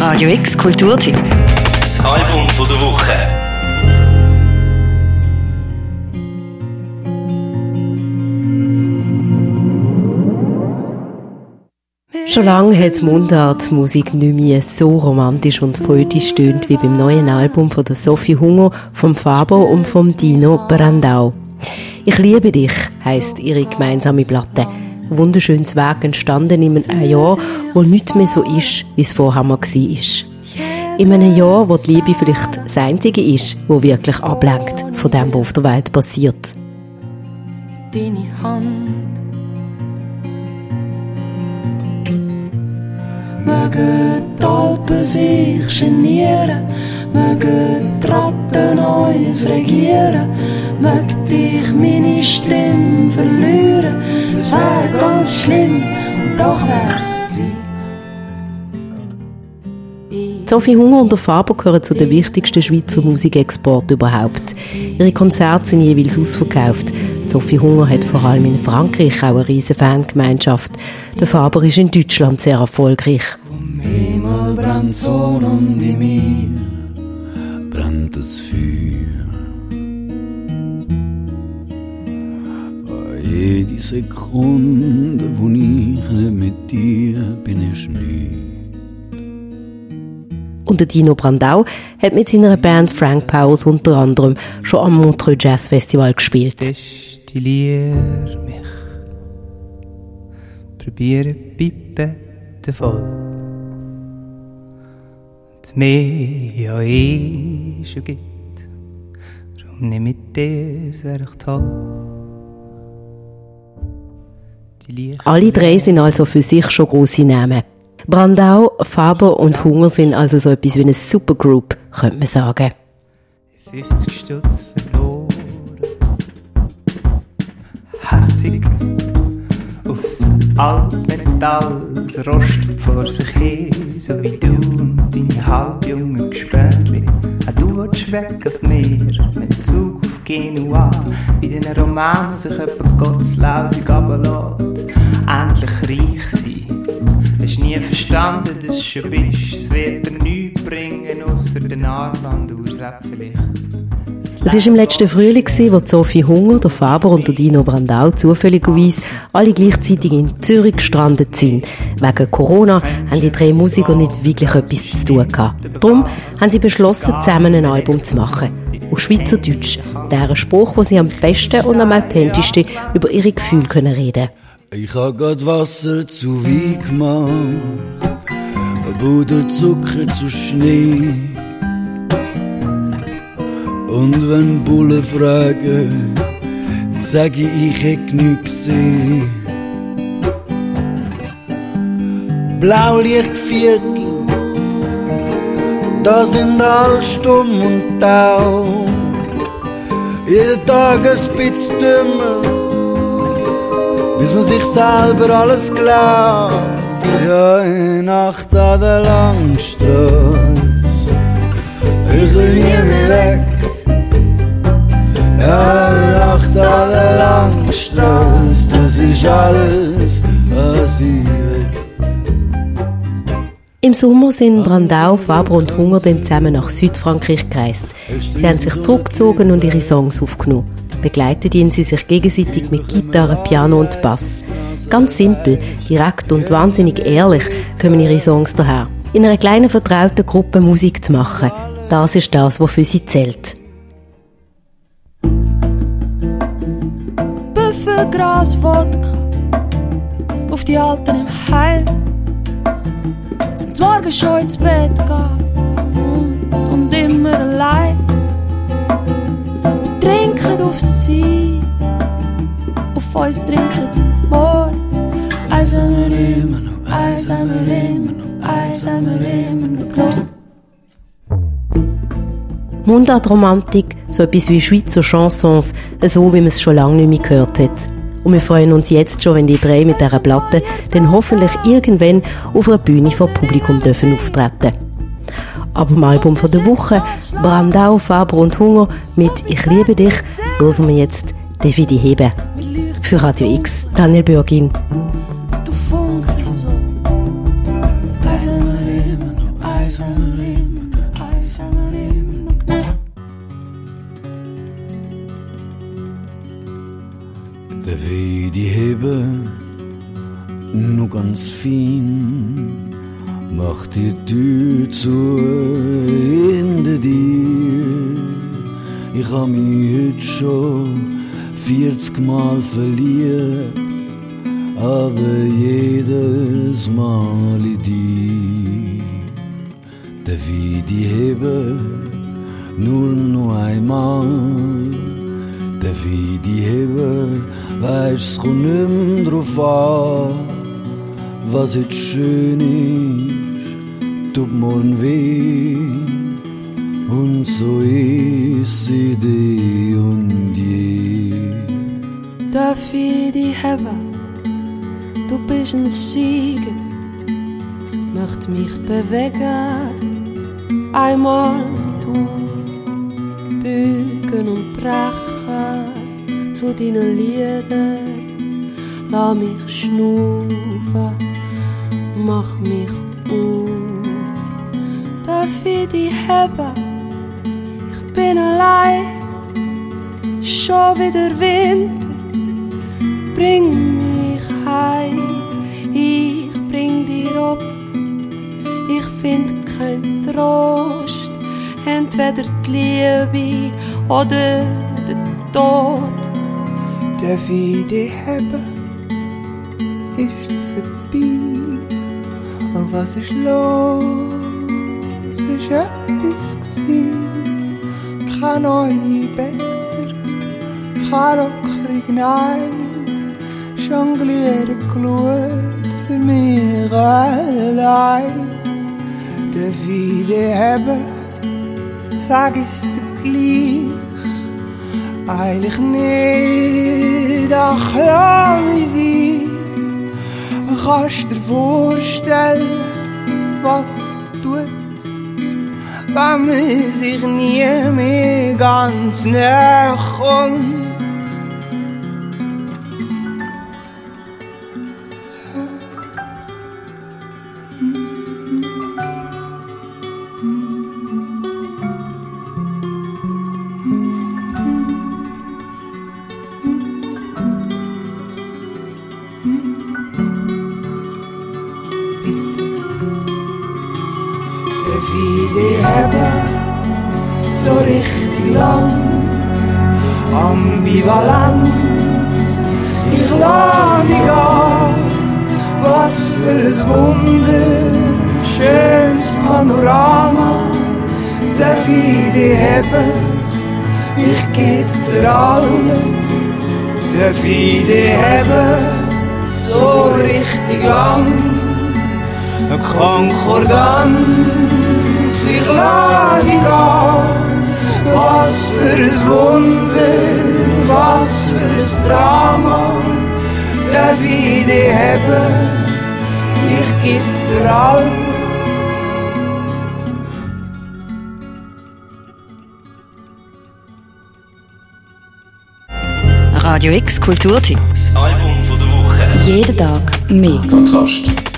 Radio X Kulturtipp. Das Album von der Woche. Schon lange hat Mundartmusik nicht mehr so romantisch und poetisch stöhnt wie beim neuen Album von der Sophie Hunger, vom Faber und vom Dino Brandau. Ich liebe dich, heißt ihre gemeinsame Platte. Ein wunderschönes Werk entstanden in einem Jahr, wo nichts mehr so ist, wie es vorher mal war. In einem Jahr, wo die Liebe vielleicht das Einzige ist, wo wirklich ablenkt von dem, was auf der Welt passiert. Deine Hand Mögen die Alpen sich genieren, mögen die Ratten uns regieren, mögen dich meine Stimme Sophie Hunger und der Faber gehören zu den wichtigsten Schweizer Musikexporten überhaupt. Ihre Konzerte sind jeweils ausverkauft. Sophie Hunger hat vor allem in Frankreich auch eine riesige Fangemeinschaft. Der Faber ist in Deutschland sehr erfolgreich. Vom Himmel brennt Sonne und in mir brennt das Feuer. Jede Sekunde, wo ich nicht mit dir bin, ist nichts. Und der Dino Brandau hat mit seiner Band Frank Powers unter anderem schon am Montreux Jazz Festival gespielt. Destillier mich. Probiere Pipette voll. Das Meer ja eh schon gibt. Darum nicht mit dir, doch toll. Alle drei sind also für sich schon grosse Namen. Brandau, Faber und Hunger sind also so etwas wie eine Supergroup, könnte man sagen. 50 Stutz verloren. Hassig aufs Altmetall, es rostet vor sich her, so wie du und deine halbjungen Gespöntli. Auch du willst weg als Meer, mit Zug auf Genua, wie in einem Roman sich jemand gottslausig runterlässt. Endlich reich sein. Hast nie verstanden, dass du schon bist. Es wird dir nichts bringen, ausser den Armband vielleicht. Es war im letzten Frühling, wo Sophie Hunger, der Faber und der Dino Brandau zufälligerweise alle gleichzeitig in Zürich gestrandet sind. Wegen Corona haben die drei Musiker nicht wirklich etwas zu tun gehabt. Darum haben sie beschlossen, zusammen ein Album zu machen. Auf Schweizerdeutsch, deren Spruch, wo sie am besten und am authentischsten über ihre Gefühle können reden Ich hab grad Wasser zu Wein gemacht, Butter Zucker zu Schnee. Und wenn Bullen fragen, sag ich, ich hätt nichts gesehen. Blaulichtviertel, da sind alle stumm und taub. Jeden Tag ein bisschen dümmer bis man sich selber alles glaubt. Ja, in Nacht an der Langstrasse, ich will nie mehr weg. Ja, in Nacht an der Langstrasse, das ist alles, was ich will. Im Sommer sind Brandau, Faber und Hunger dann zusammen nach Südfrankreich gereist. Sie haben sich zurückgezogen und ihre Songs aufgenommen. Begleitet ihnen sie sich gegenseitig mit Gitarre, Piano und Bass. Ganz simpel, direkt und wahnsinnig ehrlich kommen ihre Songs daher. In einer kleinen vertrauten Gruppe Musik zu machen, das ist das, was für sie zählt. Büffelgras, Wodka auf die Alten im Heim. Zum Morgen schon ins Bett gehen und, und immer allein. Trinken auf sie, auf uns trinken sie morgen. Eins haben wir immer noch, eins haben wir immer noch, eins haben wir immer noch genommen. Mundartromantik, so etwas wie Schweizer Chansons, so wie man es schon lange nicht mehr gehört hat. Und wir freuen uns jetzt schon, wenn die drei mit dieser Platte dann hoffentlich irgendwann auf einer Bühne vor Publikum dürfen auftreten. Aber im Album von der Woche, Brandau, Faber und Hunger mit Ich liebe dich, hören wir jetzt Davide Hebe. Für Radio X, Daniel Bürgin. Der wie die Hebe, nur ganz fein, macht die Tür zu hinter dir. Ich hab mich heute schon 40 Mal verliebt, aber jedes Mal in dich. Der wie die Hebe, nur noch einmal. Der wie die Hebe, weisst es kommt nimm drauf an, was jetzt schön ist, tut morgen weh. Und so ist sie die und je. Darf ich dich haben? Du bist ein Sieger, möcht mich bewegen. Einmal du bügen und brechen zu deinen Liedern. Lass mich schnaufen, mach mich auf. Darf ich dich? Ich bin allein, schon wieder Winter. Bring mich heim, ich bring dir ab. Ich find kein Trost, entweder die Liebe oder der Tod. Darf ich dich haben? Ist's vorbei? Und was ist los? Ist etwas gewesen? Kein neue Better, kein Lockerung, nein. Geschaut für mich allein. Darf ich dich haben? Sag ich's dir gleich. Eigentlich nicht, ach lass mich sein. Kannst dir vorstellen, was es tut, wenn man sich nie mehr ganz näher kommt? So richtig lang, Ambivalenz, ich lade dich an, was für ein wunderschönes Panorama, darf ich dich haben, ich geb dir alles, darf ich dich haben, so richtig lang. Een Konkordanz, ich lade dich an. Was für ein Wunder, was für ein Drama, darf ich dich haben, ich geb dir alles. Radio X Kulturteam. Das Album von der Woche. Jeden Tag mehr. Kontrast.